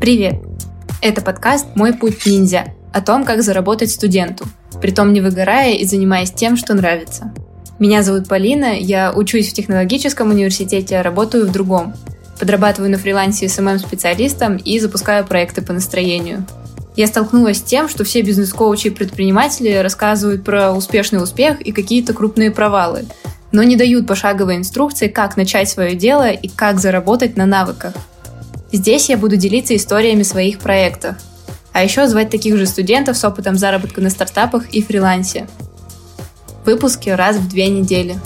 Привет! Это подкаст «Мой путь ниндзя» о том, как заработать студенту, притом не выгорая и занимаясь тем, что нравится. Меня зовут Полина, я учусь в технологическом университете, а работаю в другом. Подрабатываю на фрилансе SMM-специалистом и запускаю проекты по настроению. Я столкнулась с тем, что все бизнес-коучи и предприниматели рассказывают про успешный успех и какие-то крупные провалы, но не дают пошаговой инструкции, как начать свое дело и как заработать на навыках. Здесь я буду делиться историями своих проектов, а еще звать таких же студентов с опытом заработка на стартапах и фрилансе. Выпуски раз в две недели.